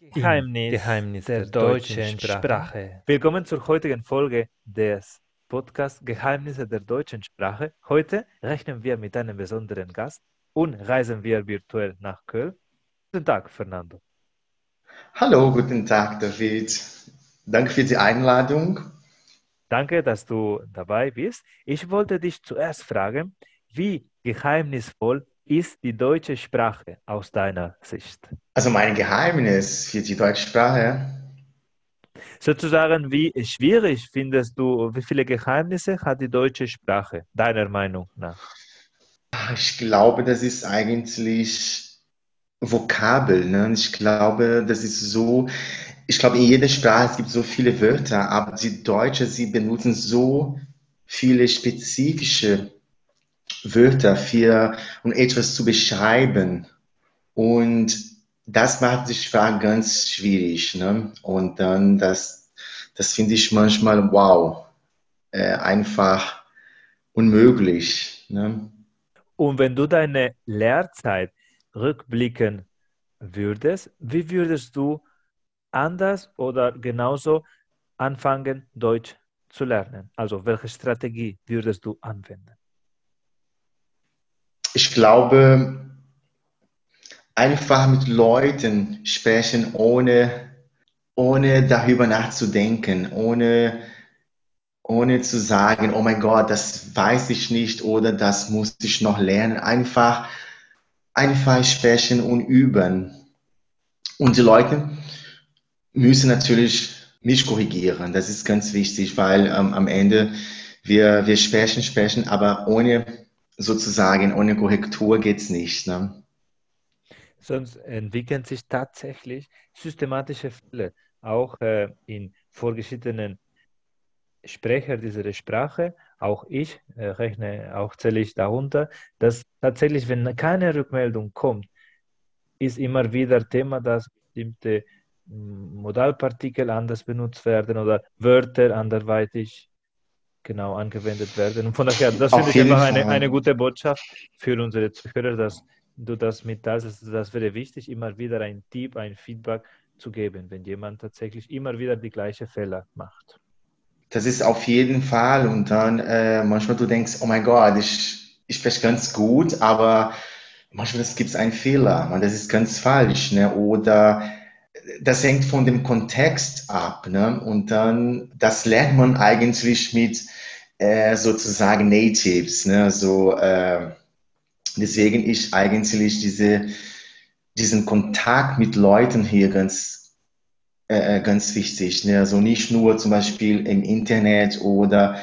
Geheimnis, Geheimnis der, der deutschen Sprache. Sprache. Willkommen zur heutigen Folge des Podcasts Geheimnisse der deutschen Sprache. Heute rechnen wir mit einem besonderen Gast und reisen wir virtuell nach Köln. Guten Tag, Fernando. Hallo, guten Tag, David. Danke für die Einladung. Danke, dass du dabei bist. Ich wollte dich zuerst fragen, wie geheimnisvoll ist die deutsche Sprache aus deiner Sicht? Also mein Geheimnis für die deutsche Sprache. Sozusagen, wie schwierig findest du, wie viele Geheimnisse hat die deutsche Sprache, deiner Meinung nach? Ich glaube, das ist eigentlich Vokabel. Ne? Ich glaube, das ist so, ich glaube, in jeder Sprache es gibt so viele Wörter, aber die Deutsche, sie benutzen so viele spezifische Wörter für, um etwas zu beschreiben. Und das macht die Sprache ganz schwierig. Ne? Und dann, das, das finde ich manchmal, wow, äh, einfach unmöglich. Ne? Und wenn du deine Lehrzeit rückblicken würdest, wie würdest du anders oder genauso anfangen, Deutsch zu lernen? Also welche Strategie würdest du anwenden? Ich glaube, einfach mit Leuten sprechen, ohne, ohne darüber nachzudenken, ohne, ohne zu sagen, oh mein Gott, das weiß ich nicht oder das muss ich noch lernen. Einfach, einfach sprechen und üben. Und die Leute müssen natürlich mich korrigieren. Das ist ganz wichtig, weil ähm, am Ende wir, wir sprechen, sprechen, aber ohne sozusagen ohne Korrektur geht es nicht. Ne? Sonst entwickeln sich tatsächlich systematische Fälle, auch äh, in vorgeschiedenen Sprecher dieser Sprache, auch ich äh, rechne, auch zähle ich darunter, dass tatsächlich, wenn keine Rückmeldung kommt, ist immer wieder Thema, dass bestimmte Modalpartikel anders benutzt werden oder Wörter anderweitig genau angewendet werden. Und von daher, das finde ich einfach eine, eine gute Botschaft für unsere Zuhörer, dass du das mitteilst. Das wäre wichtig, immer wieder ein Tipp, ein Feedback zu geben, wenn jemand tatsächlich immer wieder die gleichen Fehler macht. Das ist auf jeden Fall. Und dann äh, manchmal du denkst, oh mein Gott, ich, ich spreche ganz gut, aber manchmal gibt es einen Fehler, man, das ist ganz falsch. Ne? Oder das hängt von dem Kontext ab. Ne? Und dann, das lernt man eigentlich mit äh, sozusagen Natives. Ne? So, äh, deswegen ist eigentlich diese, diesen Kontakt mit Leuten hier ganz, äh, äh, ganz wichtig. Ne? Also nicht nur zum Beispiel im Internet oder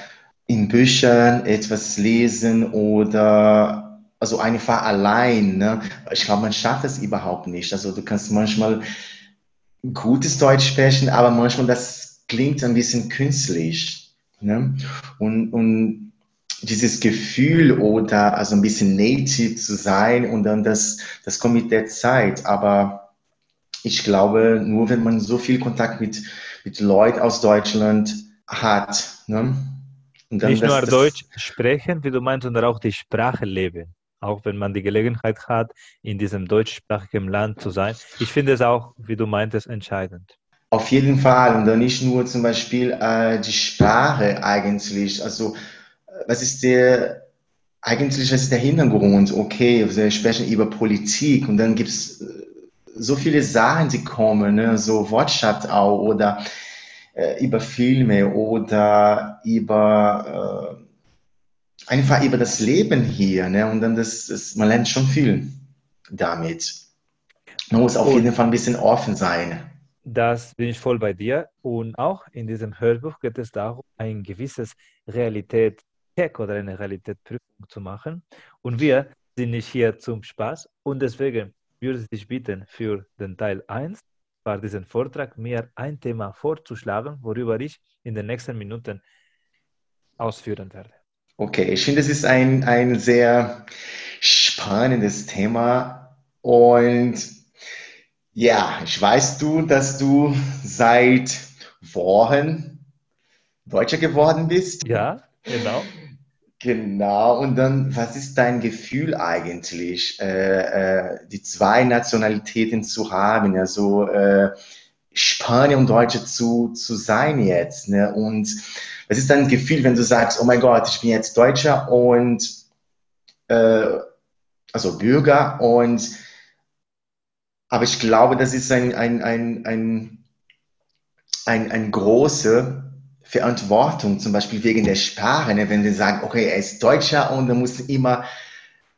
in Büchern etwas lesen oder also einfach allein. Ne? Ich glaube, man schafft es überhaupt nicht. Also du kannst manchmal gutes Deutsch sprechen, aber manchmal das klingt ein bisschen künstlich. Ne? Und, und dieses Gefühl oder also ein bisschen native zu sein und dann das, das kommt mit der Zeit. Aber ich glaube, nur wenn man so viel Kontakt mit, mit Leuten aus Deutschland hat. Ne? Nicht das, nur das, Deutsch sprechen, wie du meinst, sondern auch die Sprache leben auch wenn man die Gelegenheit hat, in diesem deutschsprachigen Land zu sein. Ich finde es auch, wie du meintest, entscheidend. Auf jeden Fall und dann nicht nur zum Beispiel äh, die Sprache eigentlich. Also äh, was ist der eigentlich ist der Hintergrund? Okay, wir sprechen über Politik und dann gibt es äh, so viele Sachen, die kommen, ne? so Wortschatz auch oder äh, über Filme oder über äh, einfach über das Leben hier. Ne? Und dann das, das, man lernt schon viel damit. Man muss auf jeden Fall ein bisschen offen sein. Das bin ich voll bei dir. Und auch in diesem Hörbuch geht es darum, ein gewisses Realität-Check oder eine Realitätsprüfung zu machen. Und wir sind nicht hier zum Spaß. Und deswegen würde ich dich bitten, für den Teil 1, bei diesem Vortrag, mir ein Thema vorzuschlagen, worüber ich in den nächsten Minuten ausführen werde. Okay, ich finde, es ist ein, ein sehr spannendes Thema und ja, ich weiß du, dass du seit Wochen Deutscher geworden bist. Ja, genau. Genau, und dann, was ist dein Gefühl eigentlich, äh, äh, die zwei Nationalitäten zu haben, also äh, Spanier und Deutsche zu, zu sein jetzt? Ne? Und was ist dein Gefühl, wenn du sagst, oh mein Gott, ich bin jetzt Deutscher und äh, also Bürger und aber ich glaube, das ist ein, ein, ein, ein, ein, ein große Verantwortung, zum Beispiel wegen der Sprache, ne? wenn wir sagen, okay, er ist Deutscher und er muss immer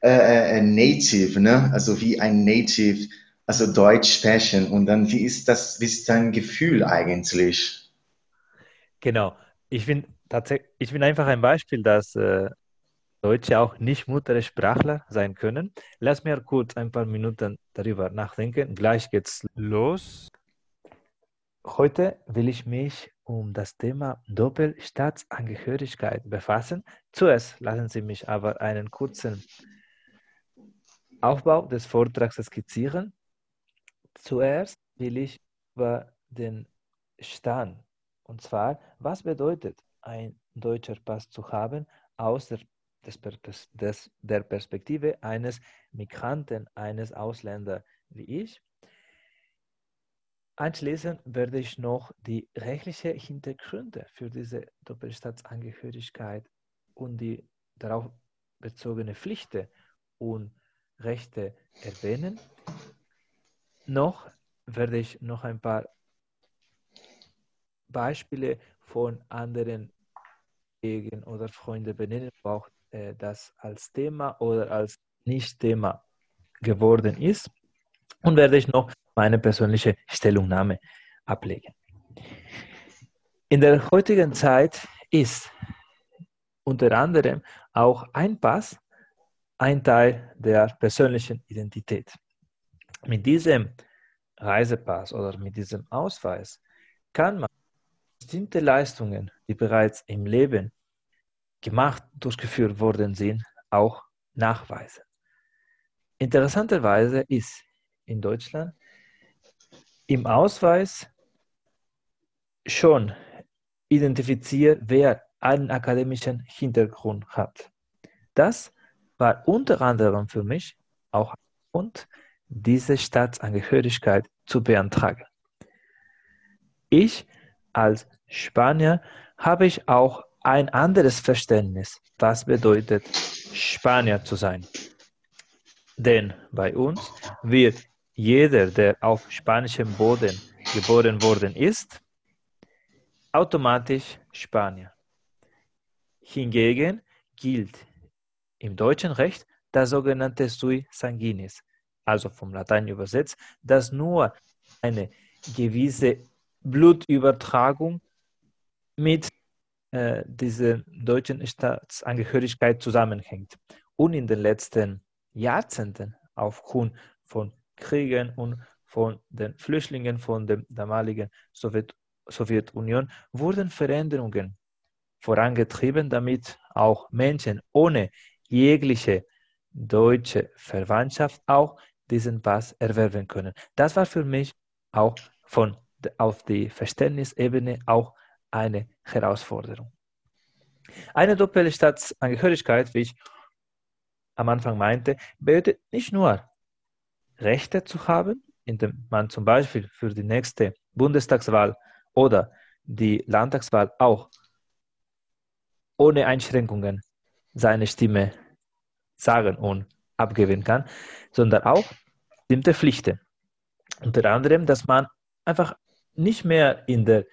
äh, äh, Native, ne? also wie ein Native, also Deutsch sprechen. Und dann, wie ist das, wie ist dein Gefühl eigentlich? Genau. Ich bin tatsächlich, ich bin einfach ein Beispiel, dass äh, Deutsche auch nicht Muttersprachler sein können. Lass mir kurz ein paar Minuten darüber nachdenken. Gleich geht's los. Heute will ich mich um das Thema Doppelstaatsangehörigkeit befassen. Zuerst lassen Sie mich aber einen kurzen Aufbau des Vortrags skizzieren. Zuerst will ich über den Stand, und zwar, was bedeutet ein deutscher Pass zu haben aus der, des, des, der Perspektive eines Migranten, eines Ausländers wie ich. Anschließend werde ich noch die rechtlichen Hintergründe für diese Doppelstaatsangehörigkeit und die darauf bezogene Pflichten und Rechte erwähnen. Noch werde ich noch ein paar Beispiele von anderen Kollegen oder Freunden benennen, auch äh, das als Thema oder als Nicht-Thema geworden ist. Und werde ich noch meine persönliche Stellungnahme ablegen. In der heutigen Zeit ist unter anderem auch ein Pass ein Teil der persönlichen Identität. Mit diesem Reisepass oder mit diesem Ausweis kann man bestimmte Leistungen, die bereits im Leben gemacht, durchgeführt worden sind, auch nachweisen. Interessanterweise ist in Deutschland im Ausweis schon identifiziert, wer einen akademischen Hintergrund hat. Das war unter anderem für mich auch und diese Staatsangehörigkeit zu beantragen. Ich als Spanier habe ich auch ein anderes Verständnis, was bedeutet Spanier zu sein. Denn bei uns wird jeder, der auf spanischem Boden geboren worden ist, automatisch Spanier. Hingegen gilt im deutschen Recht das sogenannte sui sanguinis, also vom Latein übersetzt, dass nur eine gewisse Blutübertragung mit äh, dieser deutschen Staatsangehörigkeit zusammenhängt. Und in den letzten Jahrzehnten aufgrund von Kriegen und von den Flüchtlingen von der damaligen Sowjet Sowjetunion wurden Veränderungen vorangetrieben, damit auch Menschen ohne jegliche deutsche Verwandtschaft auch diesen Pass erwerben können. Das war für mich auch von auf die Verständnisebene auch eine Herausforderung. Eine doppelte Staatsangehörigkeit, wie ich am Anfang meinte, bedeutet nicht nur Rechte zu haben, indem man zum Beispiel für die nächste Bundestagswahl oder die Landtagswahl auch ohne Einschränkungen seine Stimme sagen und abgeben kann, sondern auch bestimmte Pflichten. Unter anderem, dass man einfach nicht mehr in der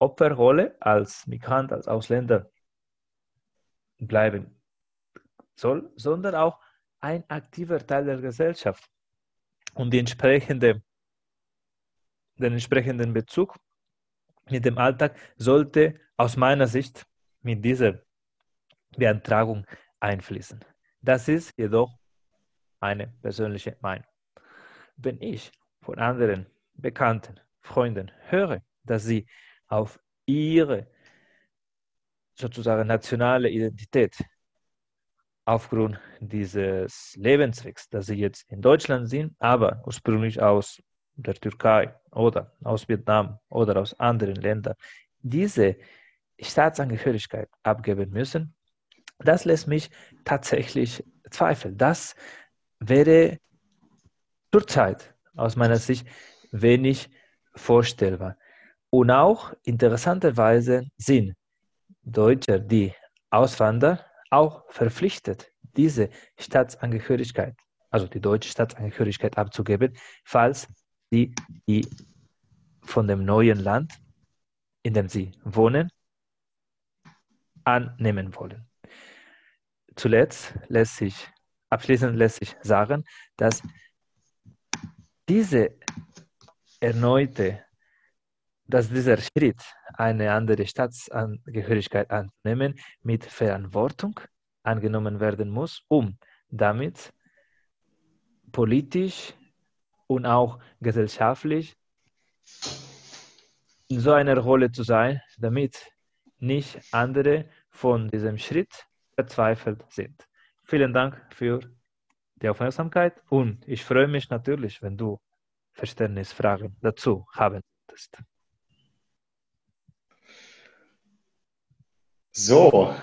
Opferrolle als Migrant, als Ausländer bleiben soll, sondern auch ein aktiver Teil der Gesellschaft und entsprechende, den entsprechenden Bezug mit dem Alltag sollte aus meiner Sicht mit dieser Beantragung einfließen. Das ist jedoch eine persönliche Meinung. Wenn ich von anderen Bekannten, Freunden höre, dass sie auf ihre sozusagen nationale Identität aufgrund dieses Lebenswegs, dass sie jetzt in Deutschland sind, aber ursprünglich aus der Türkei oder aus Vietnam oder aus anderen Ländern, diese Staatsangehörigkeit abgeben müssen, das lässt mich tatsächlich zweifeln. Das wäre zurzeit aus meiner Sicht wenig vorstellbar. Und auch interessanterweise sind Deutsche, die auswandern, auch verpflichtet, diese Staatsangehörigkeit, also die deutsche Staatsangehörigkeit abzugeben, falls sie die von dem neuen Land, in dem sie wohnen, annehmen wollen. Zuletzt lässt sich, abschließend lässt sich sagen, dass diese erneute, dass dieser Schritt, eine andere Staatsangehörigkeit anzunehmen, mit Verantwortung angenommen werden muss, um damit politisch und auch gesellschaftlich in so einer Rolle zu sein, damit nicht andere von diesem Schritt verzweifelt sind. Vielen Dank für die Aufmerksamkeit und ich freue mich natürlich, wenn du Verständnisfragen dazu haben solltest. So,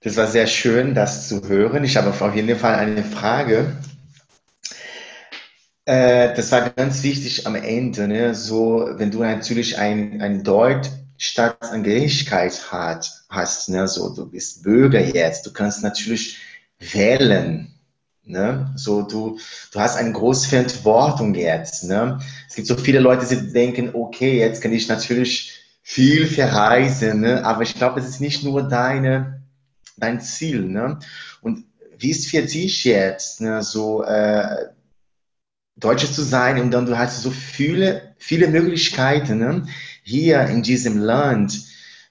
das war sehr schön, das zu hören. Ich habe auf jeden Fall eine Frage. Äh, das war ganz wichtig am Ende. Ne? So, wenn du natürlich ein, ein Deut Staatsangehörigkeit hat, hast, ne? so, du bist Bürger jetzt, du kannst natürlich wählen. Ne? So, du, du hast eine große Verantwortung jetzt. Ne? Es gibt so viele Leute, die denken, okay, jetzt kann ich natürlich viel verreisen, ne? aber ich glaube, es ist nicht nur deine, dein Ziel. Ne? Und wie ist für dich jetzt, ne? so äh, Deutsche zu sein und dann du hast so viele, viele Möglichkeiten, ne? hier in diesem Land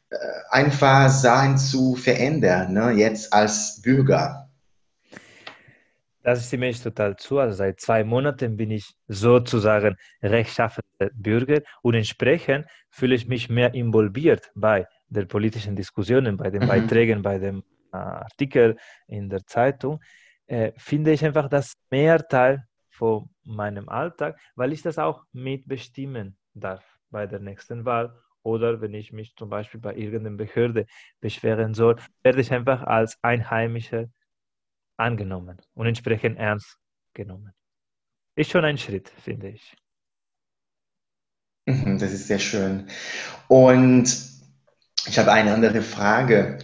äh, einfach Sachen zu verändern, ne? jetzt als Bürger. Das ist mir total zu. Also seit zwei Monaten bin ich sozusagen rechtschaffender Bürger und entsprechend fühle ich mich mehr involviert bei der politischen Diskussionen, bei den mhm. Beiträgen, bei dem äh, Artikel in der Zeitung. Äh, finde ich einfach das mehr Teil von meinem Alltag, weil ich das auch mitbestimmen darf bei der nächsten Wahl oder wenn ich mich zum Beispiel bei irgendeiner Behörde beschweren soll, werde ich einfach als Einheimischer angenommen und entsprechend ernst genommen. Ist schon ein Schritt, finde ich. Mhm, das ist sehr schön. Und ich habe eine andere Frage.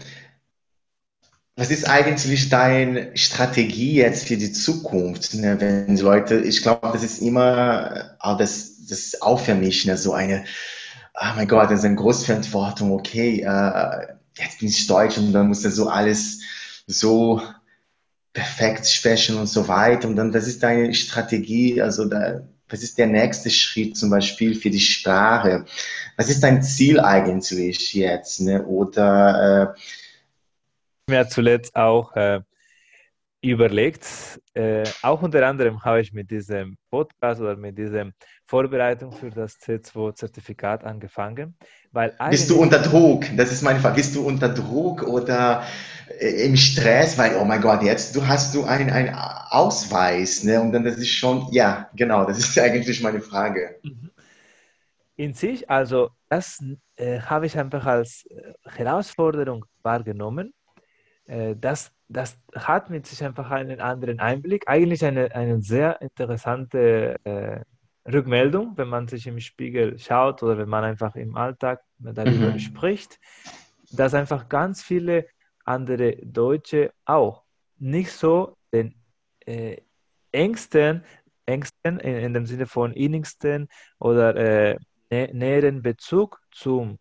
Was ist eigentlich deine Strategie jetzt für die Zukunft? Ne? Wenn die Leute, ich glaube, das ist immer, auch das, das ist auch für mich ne, so eine, oh mein Gott, das ist eine große Verantwortung, okay, äh, jetzt bin ich Deutsch und dann muss das so alles so perfekt sprechen und so weiter. Und dann, was ist deine Strategie? Also, da, was ist der nächste Schritt zum Beispiel für die Sprache? Was ist dein Ziel eigentlich jetzt? Ne? Oder äh, mir zuletzt auch äh, überlegt, äh, auch unter anderem habe ich mit diesem Podcast oder mit dieser Vorbereitung für das C2-Zertifikat angefangen. Weil Bist du unter Druck? Das ist meine Frage. Bist du unter Druck oder äh, im Stress? Weil, oh mein Gott, jetzt du hast du einen, einen Ausweis, ne? Und dann das ist schon, ja, genau, das ist eigentlich meine Frage. Mhm. In sich, also das äh, habe ich einfach als äh, Herausforderung wahrgenommen. Äh, das das hat mit sich einfach einen anderen Einblick. Eigentlich eine, eine sehr interessante äh, Rückmeldung, wenn man sich im Spiegel schaut oder wenn man einfach im Alltag darüber mhm. spricht, dass einfach ganz viele andere Deutsche auch nicht so den äh, engsten, engsten in, in, dem Sinne von innigsten oder äh, nä näheren Bezug zum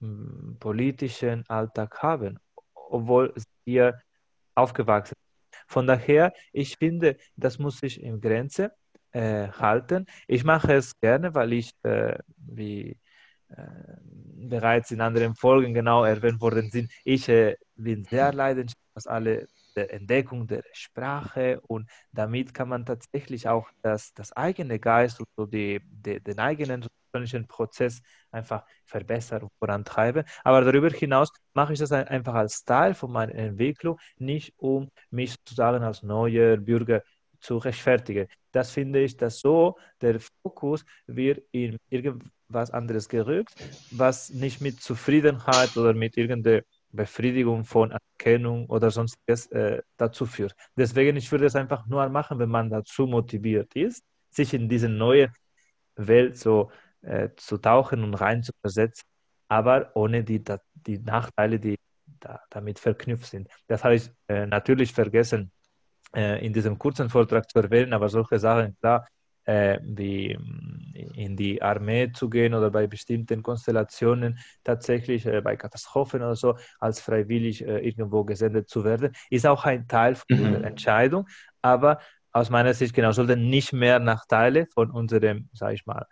hm, politischen Alltag haben, obwohl sie hier aufgewachsen. Von daher, ich finde, das muss sich in Grenze äh, halten. Ich mache es gerne, weil ich, äh, wie äh, bereits in anderen Folgen genau erwähnt worden sind, ich äh, bin sehr leidenschaftlich, was alle der Entdeckung der Sprache und damit kann man tatsächlich auch das, das eigene Geist und so die, die, den eigenen Prozess einfach verbessern und vorantreiben. Aber darüber hinaus mache ich das einfach als Teil von meiner Entwicklung, nicht um mich sozusagen als neuer Bürger zu rechtfertigen. Das finde ich, dass so der Fokus wird in irgendwas anderes gerückt, was nicht mit Zufriedenheit oder mit irgendeiner Befriedigung von Erkennung oder sonstiges äh, dazu führt. Deswegen, ich würde es einfach nur machen, wenn man dazu motiviert ist, sich in diese neue Welt so äh, zu tauchen und rein zu versetzen, aber ohne die, die Nachteile, die da, damit verknüpft sind. Das habe ich äh, natürlich vergessen, äh, in diesem kurzen Vortrag zu erwähnen, aber solche Sachen, klar, äh, wie mm, in die Armee zu gehen oder bei bestimmten Konstellationen tatsächlich äh, bei Katastrophen oder so als freiwillig irgendwo gesendet zu werden, ist auch ein Teil von mhm. unserer Entscheidung. Aber aus meiner Sicht genau sollten nicht mehr Nachteile von unserem, sage ich mal,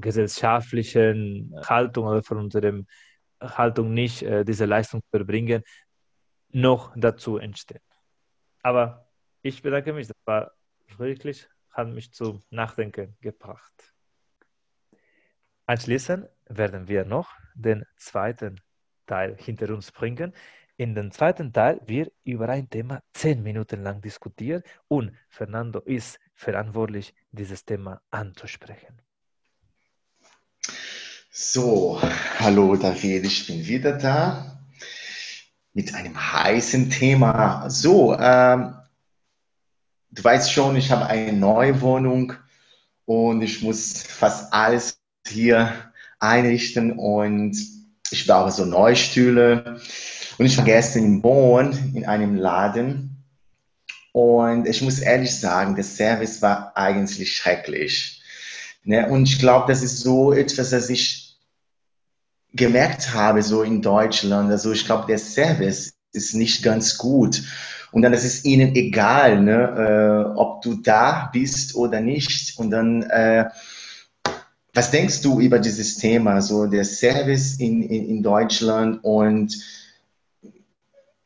gesellschaftlichen Haltung oder von unserem Haltung nicht äh, diese Leistung zu erbringen, noch dazu entstehen. Aber ich bedanke mich, das war wirklich hat mich zum Nachdenken gebracht. Anschließend werden wir noch den zweiten Teil hinter uns bringen. In dem zweiten Teil wird über ein Thema zehn Minuten lang diskutiert und Fernando ist verantwortlich, dieses Thema anzusprechen. So, hallo David, ich bin wieder da mit einem heißen Thema. So, ähm, du weißt schon, ich habe eine neue Wohnung und ich muss fast alles hier einrichten und ich brauche so neue Stühle. Und ich war gestern in Bonn in einem Laden und ich muss ehrlich sagen, der Service war eigentlich schrecklich. Ne? Und ich glaube, das ist so etwas, das ich gemerkt habe, so in Deutschland. Also ich glaube, der Service ist nicht ganz gut. Und dann ist es ihnen egal, ne, äh, ob du da bist oder nicht. Und dann, äh, was denkst du über dieses Thema, so der Service in, in, in Deutschland und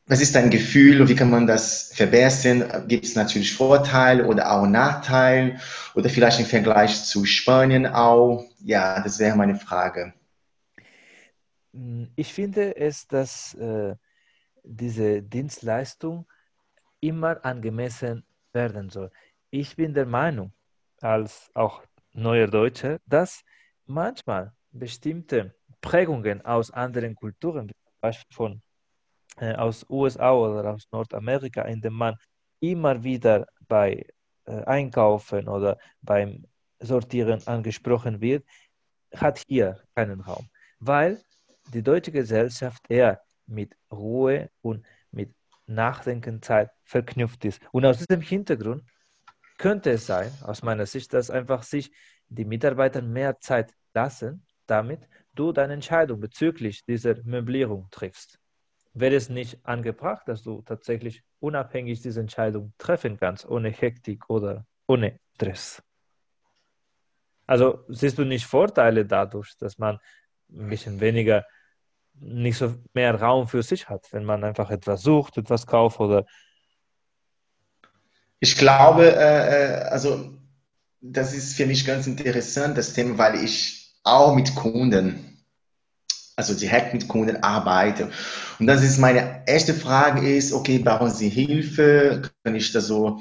was ist dein Gefühl? Wie kann man das verbessern? Gibt es natürlich Vorteile oder auch Nachteile oder vielleicht im Vergleich zu Spanien auch? Ja, das wäre meine Frage. Ich finde es, dass äh, diese Dienstleistung immer angemessen werden soll. Ich bin der Meinung, als auch neuer Deutscher, dass manchmal bestimmte Prägungen aus anderen Kulturen, zum Beispiel von, äh, aus USA oder aus Nordamerika, in dem man immer wieder bei äh, Einkaufen oder beim Sortieren angesprochen wird, hat hier keinen Raum, weil die deutsche Gesellschaft eher mit Ruhe und mit Nachdenkenzeit verknüpft ist. Und aus diesem Hintergrund könnte es sein, aus meiner Sicht, dass einfach sich die Mitarbeiter mehr Zeit lassen, damit du deine Entscheidung bezüglich dieser Möblierung triffst. Wäre es nicht angebracht, dass du tatsächlich unabhängig diese Entscheidung treffen kannst, ohne Hektik oder ohne Stress? Also siehst du nicht Vorteile dadurch, dass man ein bisschen weniger nicht so mehr Raum für sich hat, wenn man einfach etwas sucht, etwas kauft oder. Ich glaube, äh, äh, also das ist für mich ganz interessant, das Thema, weil ich auch mit Kunden, also direkt mit Kunden arbeite. Und das ist meine erste Frage ist, okay, brauchen Sie Hilfe? Kann ich da so,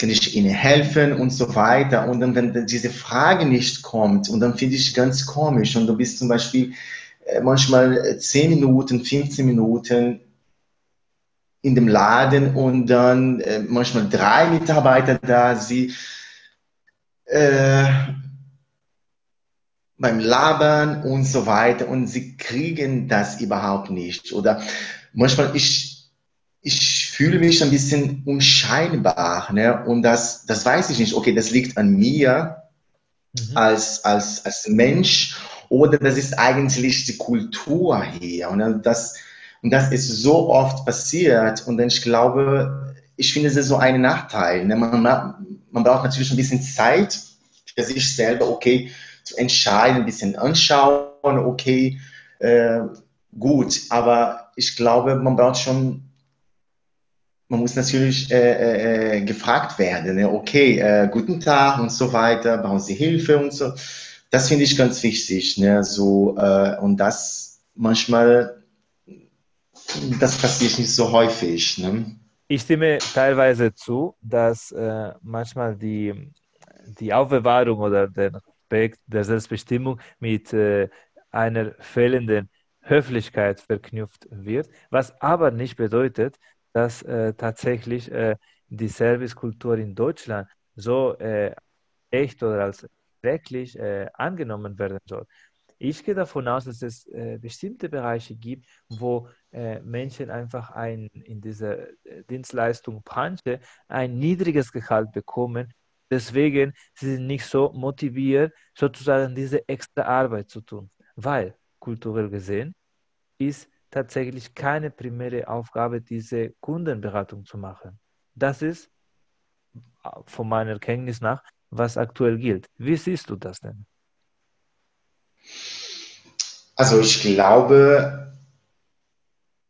kann ich Ihnen helfen und so weiter? Und dann, wenn diese Frage nicht kommt, und dann finde ich ganz komisch, und du bist zum Beispiel äh, manchmal 10 Minuten, 15 Minuten in dem Laden und dann äh, manchmal drei Mitarbeiter da, sie äh, beim Labern und so weiter und sie kriegen das überhaupt nicht. Oder manchmal ich, ich fühle mich ein bisschen unscheinbar ne? und das, das weiß ich nicht. Okay, das liegt an mir mhm. als, als, als Mensch oder das ist eigentlich die Kultur hier. Und das, und das ist so oft passiert. Und ich glaube, ich finde, es ist so ein Nachteil. Ne? Man, man braucht natürlich ein bisschen Zeit für sich selber, okay, zu entscheiden, ein bisschen anschauen, okay, äh, gut. Aber ich glaube, man braucht schon man muss natürlich äh, äh, gefragt werden, ne? okay, äh, guten Tag und so weiter, brauchen Sie Hilfe und so das finde ich ganz wichtig. Ne? So, äh, und das manchmal, das passiert nicht so häufig. Ne? Ich stimme teilweise zu, dass äh, manchmal die, die Aufbewahrung oder der Respekt der Selbstbestimmung mit äh, einer fehlenden Höflichkeit verknüpft wird, was aber nicht bedeutet, dass äh, tatsächlich äh, die Servicekultur in Deutschland so äh, echt oder als wirklich äh, angenommen werden soll. Ich gehe davon aus, dass es äh, bestimmte Bereiche gibt, wo äh, Menschen einfach ein, in dieser Dienstleistung Branche ein niedriges Gehalt bekommen. Deswegen sind sie nicht so motiviert, sozusagen diese extra Arbeit zu tun, weil kulturell gesehen ist tatsächlich keine primäre Aufgabe, diese Kundenberatung zu machen. Das ist von meiner Erkenntnis nach, was aktuell gilt. Wie siehst du das denn? Also ich glaube,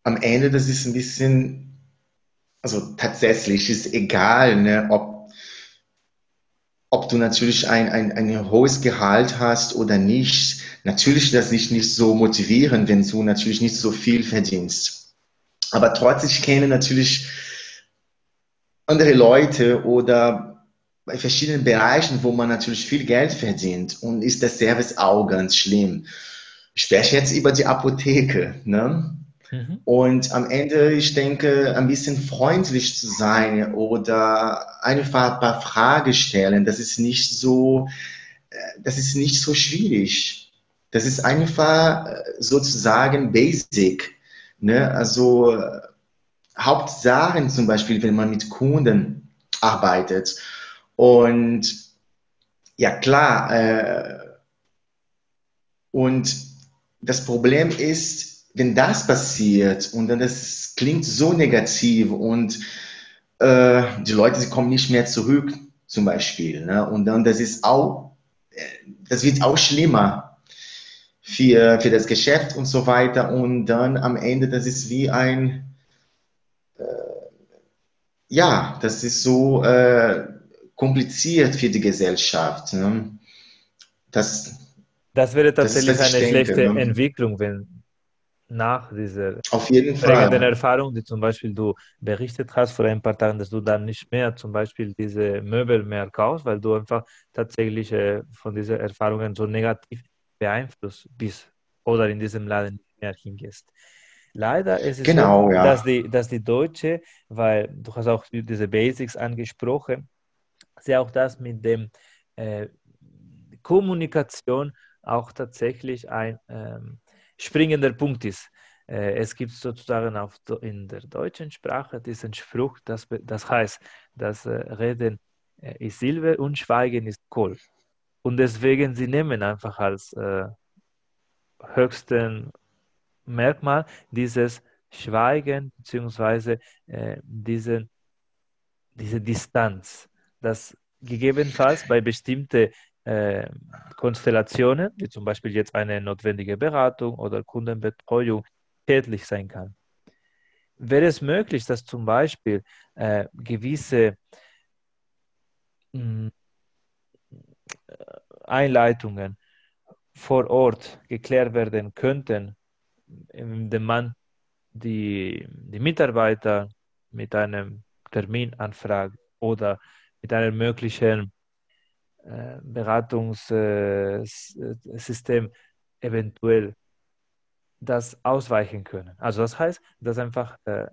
am Ende, das ist ein bisschen, also tatsächlich ist egal, ne, ob, ob du natürlich ein, ein, ein hohes Gehalt hast oder nicht. Natürlich das nicht, nicht so motivieren, wenn du natürlich nicht so viel verdienst. Aber trotzdem, ich kenne natürlich andere Leute oder bei verschiedenen Bereichen, wo man natürlich viel Geld verdient und ist der Service auch ganz schlimm. Ich spreche jetzt über die Apotheke. Ne? Mhm. Und am Ende, ich denke, ein bisschen freundlich zu sein oder einfach ein paar Fragen stellen, das ist nicht so, äh, das ist nicht so schwierig. Das ist einfach äh, sozusagen basic. Ne? Also Hauptsachen zum Beispiel, wenn man mit Kunden arbeitet. Und ja klar, äh, und das Problem ist, wenn das passiert und dann das klingt so negativ und äh, die Leute sie kommen nicht mehr zurück zum Beispiel. Ne? Und dann das ist auch, äh, das wird auch schlimmer für, für das Geschäft und so weiter. Und dann am Ende, das ist wie ein, äh, ja, das ist so äh, kompliziert für die Gesellschaft. Ne? Das, das wäre tatsächlich das eine denke, schlechte ne? Entwicklung, wenn nach dieser Auf jeden Fall. Erfahrung, die zum Beispiel du berichtet hast vor ein paar Tagen, dass du dann nicht mehr zum Beispiel diese Möbel mehr kaufst, weil du einfach tatsächlich äh, von diesen Erfahrungen so negativ beeinflusst bist oder in diesem Laden nicht mehr hingehst. Leider ist es genau, so, ja. dass, die, dass die Deutsche, weil du hast auch diese Basics angesprochen, sie auch das mit dem äh, Kommunikation auch tatsächlich ein ähm, springender Punkt ist. Äh, es gibt sozusagen auf, in der deutschen Sprache diesen Spruch, das, das heißt, dass äh, Reden äh, ist Silber und Schweigen ist Gold. Und deswegen, sie nehmen einfach als äh, höchsten Merkmal dieses Schweigen bzw. Äh, diese, diese Distanz, das gegebenenfalls bei bestimmten Konstellationen, wie zum Beispiel jetzt eine notwendige Beratung oder Kundenbetreuung, tätlich sein kann. Wäre es möglich, dass zum Beispiel äh, gewisse mh, hm, Einleitungen vor Ort geklärt werden könnten, indem man die, die Mitarbeiter mit einem Termin anfragt oder mit einem möglichen äh, Beratungssystem eventuell das ausweichen können. Also das heißt, dass einfach äh,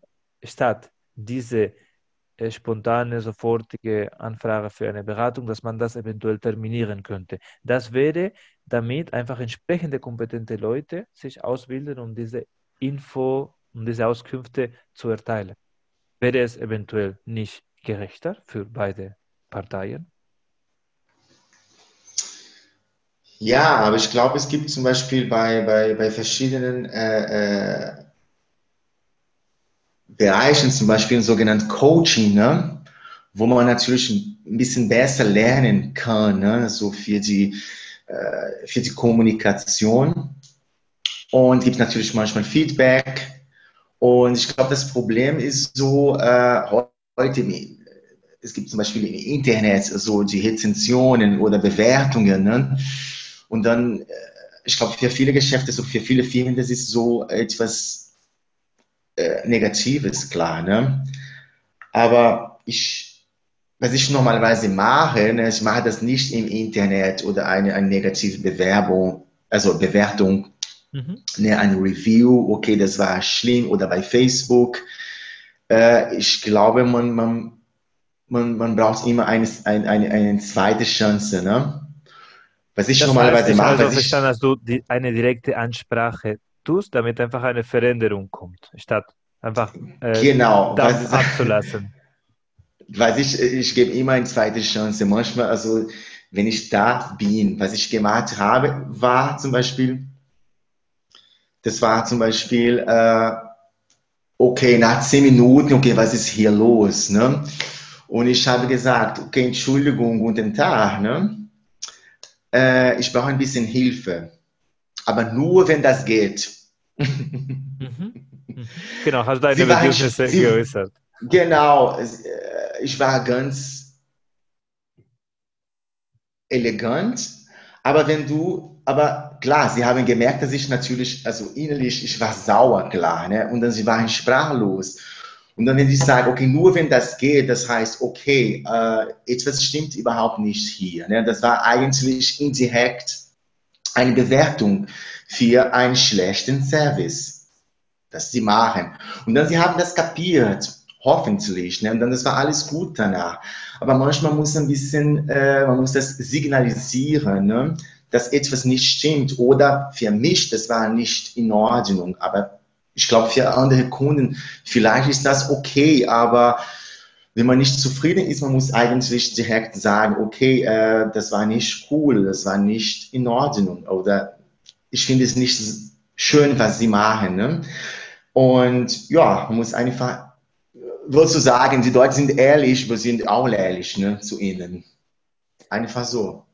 statt diese äh, spontane, sofortige Anfrage für eine Beratung, dass man das eventuell terminieren könnte. Das wäre, damit einfach entsprechende kompetente Leute sich ausbilden, um diese Info, um diese Auskünfte zu erteilen. Wäre es eventuell nicht gerechter für beide Parteien? Ja, aber ich glaube, es gibt zum Beispiel bei, bei, bei verschiedenen äh, äh, Bereichen, zum Beispiel sogenannt Coaching, ne? wo man natürlich ein bisschen besser lernen kann, ne? so für die, äh, für die Kommunikation. Und gibt natürlich manchmal Feedback. Und ich glaube, das Problem ist so, äh, heute, es gibt zum Beispiel im Internet so die Rezensionen oder Bewertungen. Ne? Und dann, äh, ich glaube, für viele Geschäfte, so für viele Firmen, das ist so etwas äh, Negatives, klar. Ne? Aber ich, was ich normalerweise mache, ne, ich mache das nicht im Internet oder eine, eine negative Bewerbung, also Bewertung mhm. ne, ein Review, okay, das war schlimm oder bei Facebook. Äh, ich glaube, man, man, man, man braucht immer eine, eine, eine, eine zweite Chance. Ne? Was ich das normalerweise heißt, mache. Ich also verstanden, dass du die, eine direkte Ansprache tust, damit einfach eine Veränderung kommt, statt einfach äh, genau, das abzulassen. Was ich, ich gebe immer eine zweite Chance. Manchmal, also wenn ich da bin, was ich gemacht habe, war zum Beispiel, das war zum Beispiel, äh, okay, nach zehn Minuten, okay, was ist hier los? Ne? Und ich habe gesagt, okay, Entschuldigung, guten Tag, ne? Äh, ich brauche ein bisschen Hilfe. Aber nur, wenn das geht. Genau, hast deine Bedürfnisse geäußert. Genau, äh, ich war ganz elegant, aber wenn du, aber klar, sie haben gemerkt, dass ich natürlich, also innerlich, ich war sauer, klar, ne? und dann sie waren sprachlos. Und dann, wenn sie sagen, okay, nur wenn das geht, das heißt, okay, äh, etwas stimmt überhaupt nicht hier. Ne? Das war eigentlich indirekt eine Bewertung für einen schlechten Service, das sie machen. Und dann, sie haben das kapiert, hoffentlich. Ne? Und dann, das war alles gut danach. Aber manchmal muss ein bisschen, äh, man muss das signalisieren, ne? dass etwas nicht stimmt. Oder für mich, das war nicht in Ordnung. Aber ich glaube, für andere Kunden, vielleicht ist das okay, aber wenn man nicht zufrieden ist, man muss eigentlich direkt sagen, okay, äh, das war nicht cool, das war nicht in Ordnung oder ich finde es nicht schön, was sie machen. Ne? Und ja, man muss einfach, würdest du sagen, die Leute sind ehrlich, wir sind auch ehrlich ne, zu ihnen. Einfach so.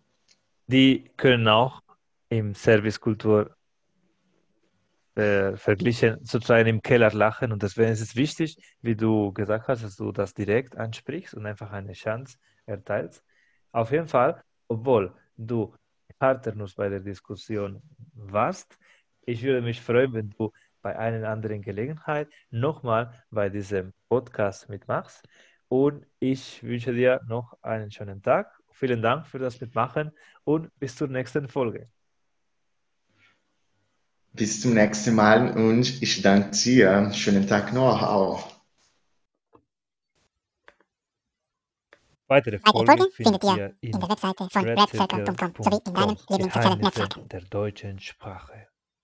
Die können auch im Servicekultur äh, verglichen, sozusagen im Keller lachen. Und deswegen ist es wichtig, wie du gesagt hast, dass du das direkt ansprichst und einfach eine Chance erteilst. Auf jeden Fall, obwohl du harter Nuss bei der Diskussion warst, ich würde mich freuen, wenn du bei einer anderen Gelegenheit nochmal bei diesem Podcast mitmachst. Und ich wünsche dir noch einen schönen Tag. Vielen Dank für das Mitmachen und bis zur nächsten Folge. Bis zum nächsten Mal und ich danke dir. Schönen Tag noch auch. Weitere Folgen findet ihr in der Webseite von redcircle.com sowie in deinem Lieblingssozialen Netzwerk der deutschen Sprache.